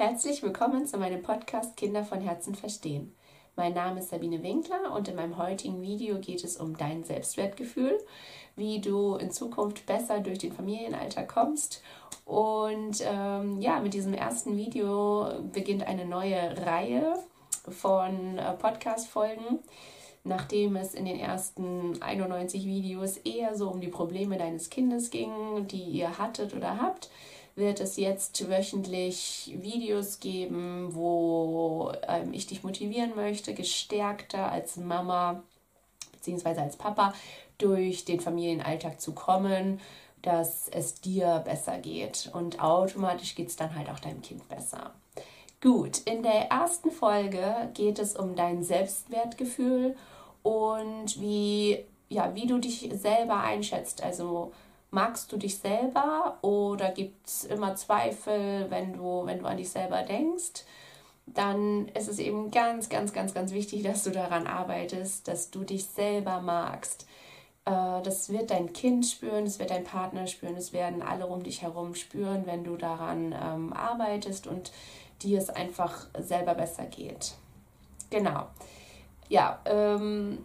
Herzlich willkommen zu meinem Podcast Kinder von Herzen verstehen. Mein Name ist Sabine Winkler und in meinem heutigen Video geht es um dein Selbstwertgefühl, wie du in Zukunft besser durch den Familienalltag kommst. Und ähm, ja, mit diesem ersten Video beginnt eine neue Reihe von äh, Podcast-Folgen. Nachdem es in den ersten 91 Videos eher so um die Probleme deines Kindes ging, die ihr hattet oder habt, wird es jetzt wöchentlich Videos geben, wo ähm, ich dich motivieren möchte, gestärkter als Mama bzw. als Papa durch den Familienalltag zu kommen, dass es dir besser geht. Und automatisch geht es dann halt auch deinem Kind besser. Gut, in der ersten Folge geht es um dein Selbstwertgefühl und wie, ja, wie du dich selber einschätzt. Also magst du dich selber oder gibt es immer Zweifel, wenn du, wenn du an dich selber denkst? Dann ist es eben ganz, ganz, ganz, ganz wichtig, dass du daran arbeitest, dass du dich selber magst. Äh, das wird dein Kind spüren, das wird dein Partner spüren, es werden alle um dich herum spüren, wenn du daran ähm, arbeitest und dir es einfach selber besser geht. Genau. Ja, ähm,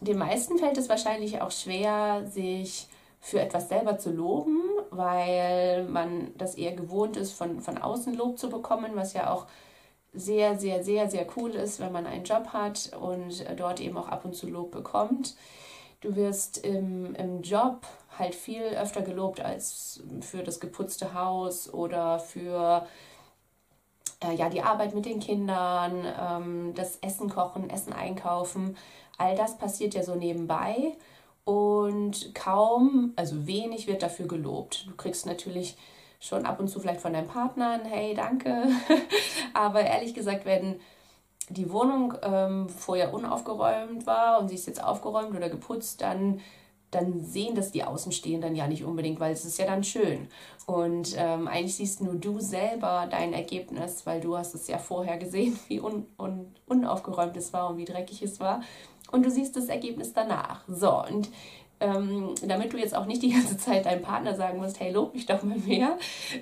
den meisten fällt es wahrscheinlich auch schwer, sich für etwas selber zu loben, weil man das eher gewohnt ist, von, von außen Lob zu bekommen, was ja auch sehr, sehr, sehr, sehr cool ist, wenn man einen Job hat und dort eben auch ab und zu Lob bekommt. Du wirst im, im Job halt viel öfter gelobt als für das geputzte Haus oder für äh, ja, die Arbeit mit den Kindern, ähm, das Essen kochen, Essen einkaufen. All das passiert ja so nebenbei und kaum, also wenig wird dafür gelobt. Du kriegst natürlich schon ab und zu vielleicht von deinem Partner ein Hey, danke. Aber ehrlich gesagt, wenn die Wohnung ähm, vorher unaufgeräumt war und sie ist jetzt aufgeräumt oder geputzt, dann, dann sehen das die Außenstehenden ja nicht unbedingt, weil es ist ja dann schön. Und ähm, eigentlich siehst nur du selber dein Ergebnis, weil du hast es ja vorher gesehen, wie un, un, unaufgeräumt es war und wie dreckig es war und du siehst das Ergebnis danach. So, und ähm, damit du jetzt auch nicht die ganze Zeit deinem Partner sagen musst, hey, lob mich doch mal mehr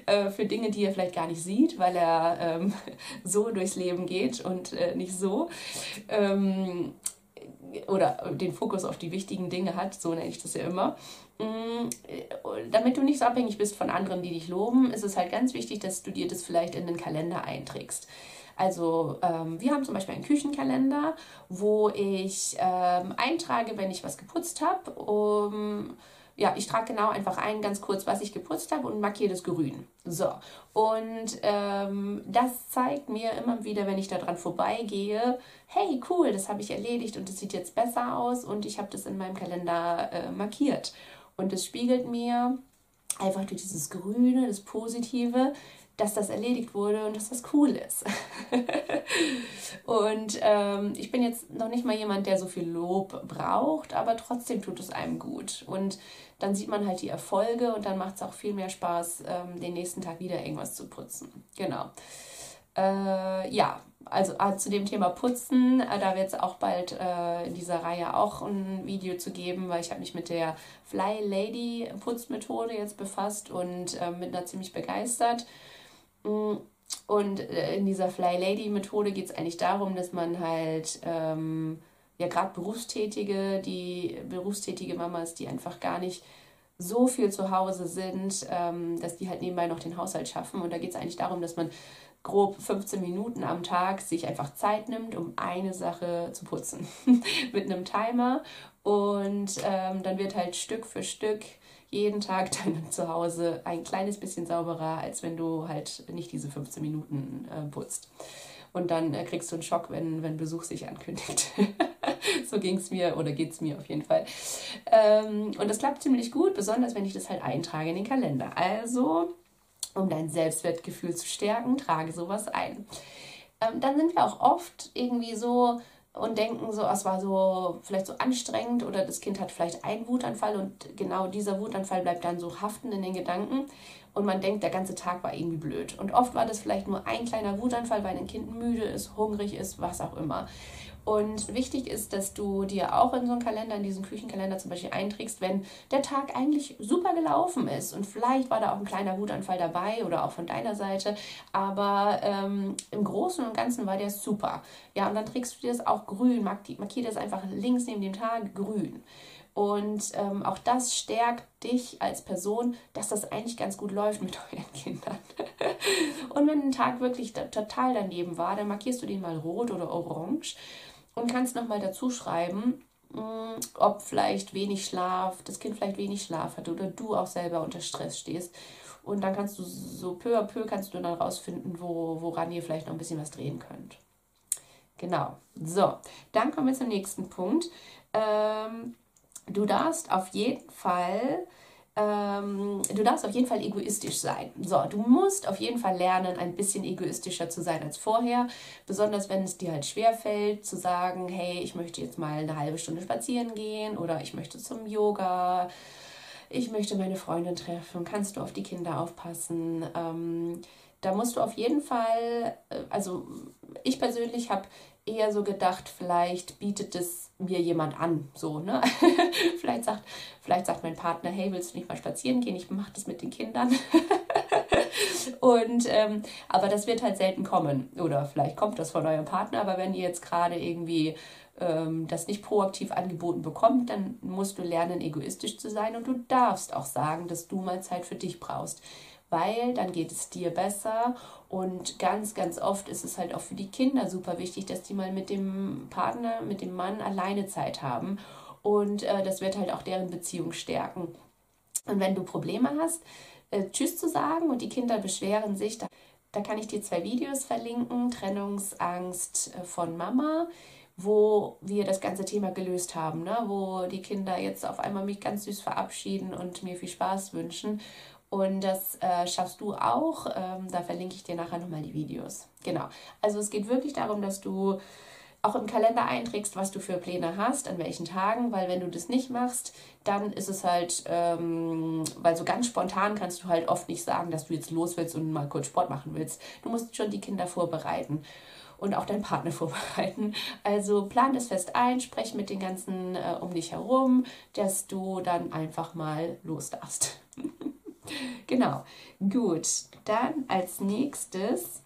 äh, für Dinge, die er vielleicht gar nicht sieht, weil er ähm, so durchs Leben geht und äh, nicht so. Ähm, oder den Fokus auf die wichtigen Dinge hat, so nenne ich das ja immer. Mm, damit du nicht so abhängig bist von anderen, die dich loben, ist es halt ganz wichtig, dass du dir das vielleicht in den Kalender einträgst. Also ähm, wir haben zum Beispiel einen Küchenkalender, wo ich ähm, eintrage, wenn ich was geputzt habe. Um, ja, ich trage genau einfach ein, ganz kurz, was ich geputzt habe und markiere das grün. So, und ähm, das zeigt mir immer wieder, wenn ich daran vorbeigehe, hey, cool, das habe ich erledigt und es sieht jetzt besser aus und ich habe das in meinem Kalender äh, markiert. Und es spiegelt mir einfach durch dieses Grüne, das Positive, dass das erledigt wurde und dass das cool ist. und ähm, ich bin jetzt noch nicht mal jemand, der so viel Lob braucht, aber trotzdem tut es einem gut. Und dann sieht man halt die Erfolge und dann macht es auch viel mehr Spaß, ähm, den nächsten Tag wieder irgendwas zu putzen. Genau. Äh, ja, also äh, zu dem Thema Putzen, äh, da wird es auch bald äh, in dieser Reihe auch ein Video zu geben, weil ich habe mich mit der Fly Lady Putzmethode jetzt befasst und äh, bin da ziemlich begeistert. Und äh, in dieser Fly Lady Methode geht es eigentlich darum, dass man halt ähm, ja gerade Berufstätige, die berufstätige Mamas, die einfach gar nicht so viel zu Hause sind, ähm, dass die halt nebenbei noch den Haushalt schaffen. Und da geht es eigentlich darum, dass man grob 15 Minuten am Tag sich einfach Zeit nimmt, um eine Sache zu putzen. Mit einem Timer. Und ähm, dann wird halt Stück für Stück jeden Tag dein Zuhause ein kleines bisschen sauberer, als wenn du halt nicht diese 15 Minuten äh, putzt. Und dann äh, kriegst du einen Schock, wenn, wenn Besuch sich ankündigt. so ging es mir oder geht es mir auf jeden Fall. Ähm, und das klappt ziemlich gut, besonders wenn ich das halt eintrage in den Kalender. Also, um dein Selbstwertgefühl zu stärken, trage sowas ein. Ähm, dann sind wir auch oft irgendwie so, und denken so, es war so vielleicht so anstrengend oder das Kind hat vielleicht einen Wutanfall und genau dieser Wutanfall bleibt dann so haften in den Gedanken und man denkt, der ganze Tag war irgendwie blöd. Und oft war das vielleicht nur ein kleiner Wutanfall, weil ein Kind müde ist, hungrig ist, was auch immer. Und wichtig ist, dass du dir auch in so einen Kalender, in diesen Küchenkalender zum Beispiel einträgst, wenn der Tag eigentlich super gelaufen ist und vielleicht war da auch ein kleiner Wutanfall dabei oder auch von deiner Seite, aber ähm, im Großen und Ganzen war der super. Ja, und dann trägst du dir das auch grün, markier das einfach links neben dem Tag grün. Und ähm, auch das stärkt dich als Person, dass das eigentlich ganz gut läuft mit euren Kindern. und wenn ein Tag wirklich total daneben war, dann markierst du den mal rot oder orange und kannst nochmal dazu schreiben, mm, ob vielleicht wenig Schlaf, das Kind vielleicht wenig Schlaf hat oder du auch selber unter Stress stehst. Und dann kannst du so peu à peu kannst du dann rausfinden, wo, woran ihr vielleicht noch ein bisschen was drehen könnt. Genau. So, dann kommen wir zum nächsten Punkt. Ähm, du darfst auf jeden Fall ähm, du darfst auf jeden Fall egoistisch sein. So, du musst auf jeden Fall lernen, ein bisschen egoistischer zu sein als vorher. Besonders wenn es dir halt schwerfällt, zu sagen, hey, ich möchte jetzt mal eine halbe Stunde spazieren gehen oder ich möchte zum Yoga, ich möchte meine Freundin treffen, kannst du auf die Kinder aufpassen. Ähm, da musst du auf jeden Fall, äh, also ich persönlich habe eher so gedacht, vielleicht bietet es mir jemand an, so, ne? vielleicht, sagt, vielleicht sagt mein Partner, hey, willst du nicht mal spazieren gehen? Ich mache das mit den Kindern. Und, ähm, aber das wird halt selten kommen. Oder vielleicht kommt das von eurem Partner, aber wenn ihr jetzt gerade irgendwie ähm, das nicht proaktiv angeboten bekommt, dann musst du lernen, egoistisch zu sein und du darfst auch sagen, dass du mal Zeit für dich brauchst weil dann geht es dir besser und ganz, ganz oft ist es halt auch für die Kinder super wichtig, dass die mal mit dem Partner, mit dem Mann alleine Zeit haben und äh, das wird halt auch deren Beziehung stärken. Und wenn du Probleme hast, äh, Tschüss zu sagen und die Kinder beschweren sich, da, da kann ich dir zwei Videos verlinken, Trennungsangst äh, von Mama wo wir das ganze Thema gelöst haben, ne? wo die Kinder jetzt auf einmal mich ganz süß verabschieden und mir viel Spaß wünschen. Und das äh, schaffst du auch. Ähm, da verlinke ich dir nachher nochmal die Videos. Genau. Also es geht wirklich darum, dass du auch im Kalender einträgst, was du für Pläne hast, an welchen Tagen, weil wenn du das nicht machst, dann ist es halt, ähm, weil so ganz spontan kannst du halt oft nicht sagen, dass du jetzt los willst und mal kurz Sport machen willst. Du musst schon die Kinder vorbereiten und auch deinen Partner vorbereiten. Also plan das fest ein, sprech mit den ganzen äh, um dich herum, dass du dann einfach mal los darfst. Genau, gut. Dann als nächstes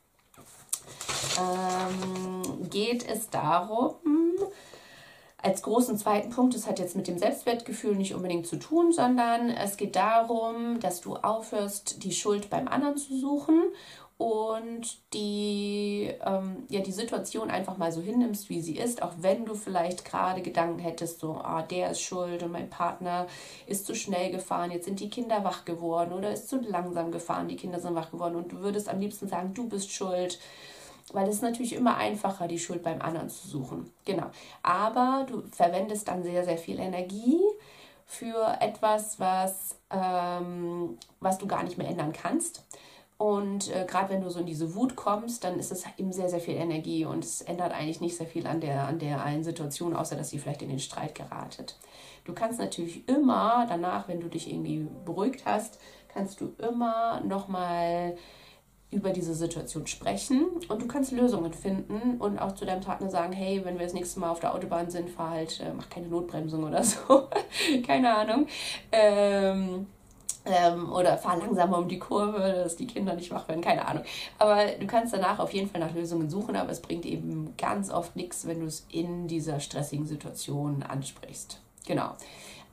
ähm, geht es darum, als großen zweiten Punkt, das hat jetzt mit dem Selbstwertgefühl nicht unbedingt zu tun, sondern es geht darum, dass du aufhörst, die Schuld beim anderen zu suchen und die, ähm, ja, die Situation einfach mal so hinnimmst, wie sie ist, auch wenn du vielleicht gerade Gedanken hättest, so, ah, der ist schuld und mein Partner ist zu schnell gefahren, jetzt sind die Kinder wach geworden oder ist zu langsam gefahren, die Kinder sind wach geworden und du würdest am liebsten sagen, du bist schuld, weil es ist natürlich immer einfacher, die Schuld beim anderen zu suchen. Genau. Aber du verwendest dann sehr, sehr viel Energie für etwas, was, ähm, was du gar nicht mehr ändern kannst und äh, gerade wenn du so in diese Wut kommst, dann ist es eben sehr, sehr viel Energie und es ändert eigentlich nicht sehr viel an der, an der einen Situation, außer dass sie vielleicht in den Streit geratet. Du kannst natürlich immer danach, wenn du dich irgendwie beruhigt hast, kannst du immer nochmal über diese Situation sprechen und du kannst Lösungen finden und auch zu deinem Partner sagen, hey, wenn wir das nächste Mal auf der Autobahn sind, fahr halt, äh, mach keine Notbremsung oder so. keine Ahnung. Ähm, ähm, oder fahr langsamer um die Kurve, dass die Kinder nicht wach werden, keine Ahnung. Aber du kannst danach auf jeden Fall nach Lösungen suchen, aber es bringt eben ganz oft nichts, wenn du es in dieser stressigen Situation ansprichst. Genau.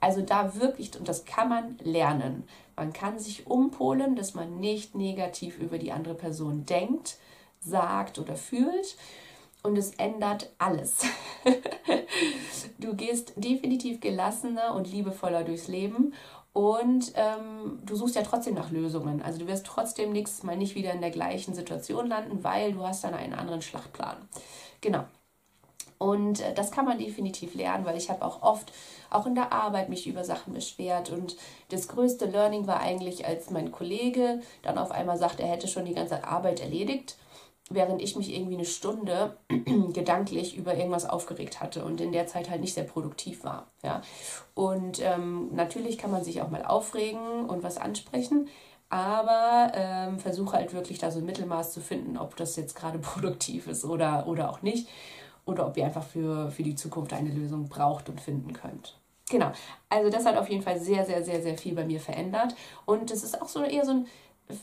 Also da wirklich, und das kann man lernen. Man kann sich umpolen, dass man nicht negativ über die andere Person denkt, sagt oder fühlt. Und es ändert alles. du gehst definitiv gelassener und liebevoller durchs Leben und ähm, du suchst ja trotzdem nach Lösungen. Also du wirst trotzdem nächstes Mal nicht wieder in der gleichen Situation landen, weil du hast dann einen anderen Schlachtplan. Genau. Und äh, das kann man definitiv lernen, weil ich habe auch oft, auch in der Arbeit, mich über Sachen beschwert. Und das größte Learning war eigentlich, als mein Kollege dann auf einmal sagt, er hätte schon die ganze Arbeit erledigt während ich mich irgendwie eine Stunde gedanklich über irgendwas aufgeregt hatte und in der Zeit halt nicht sehr produktiv war. Ja. Und ähm, natürlich kann man sich auch mal aufregen und was ansprechen, aber ähm, versuche halt wirklich da so ein Mittelmaß zu finden, ob das jetzt gerade produktiv ist oder, oder auch nicht. Oder ob ihr einfach für, für die Zukunft eine Lösung braucht und finden könnt. Genau, also das hat auf jeden Fall sehr, sehr, sehr, sehr viel bei mir verändert. Und es ist auch so eher so ein,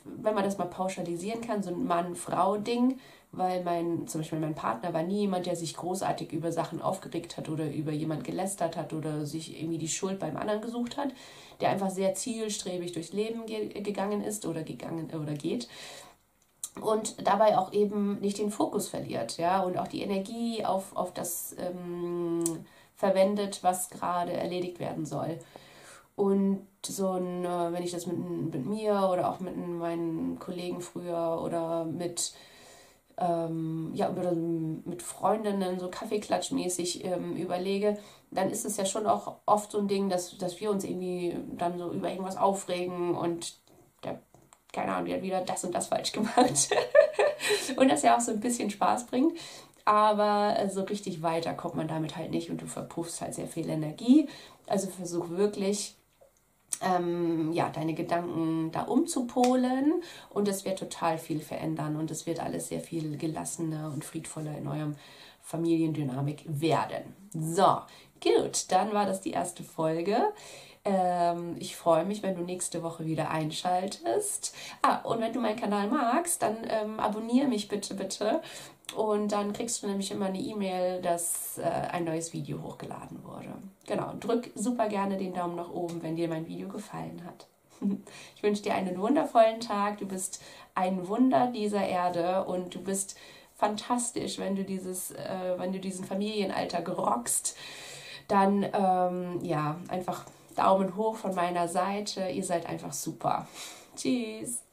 wenn man das mal pauschalisieren kann, so ein Mann-Frau-Ding, weil mein, zum Beispiel mein Partner war nie jemand, der sich großartig über Sachen aufgeregt hat oder über jemand gelästert hat oder sich irgendwie die Schuld beim anderen gesucht hat, der einfach sehr zielstrebig durchs Leben ge gegangen ist oder gegangen oder geht und dabei auch eben nicht den Fokus verliert, ja, und auch die Energie auf, auf das ähm, verwendet, was gerade erledigt werden soll. Und so ein, äh, wenn ich das mit, mit mir oder auch mit meinen Kollegen früher oder mit ähm, ja, mit Freundinnen so Kaffeeklatschmäßig ähm, überlege, dann ist es ja schon auch oft so ein Ding, dass, dass wir uns irgendwie dann so über irgendwas aufregen und keine Ahnung, die hat wieder das und das falsch gemacht. und das ja auch so ein bisschen Spaß bringt. Aber so richtig weiter kommt man damit halt nicht und du verpuffst halt sehr viel Energie. Also versuch wirklich ähm, ja, deine Gedanken da umzupolen und es wird total viel verändern und es wird alles sehr viel gelassener und friedvoller in eurem Familiendynamik werden. So, gut, dann war das die erste Folge. Ähm, ich freue mich, wenn du nächste Woche wieder einschaltest. Ah, und wenn du meinen Kanal magst, dann ähm, abonniere mich bitte, bitte. Und dann kriegst du nämlich immer eine E-Mail, dass äh, ein neues Video hochgeladen wurde. Genau, drück super gerne den Daumen nach oben, wenn dir mein Video gefallen hat. Ich wünsche dir einen wundervollen Tag. Du bist ein Wunder dieser Erde und du bist fantastisch, wenn du dieses, äh, wenn du diesen Familienalltag rockst. Dann ähm, ja, einfach Daumen hoch von meiner Seite. Ihr seid einfach super. Tschüss.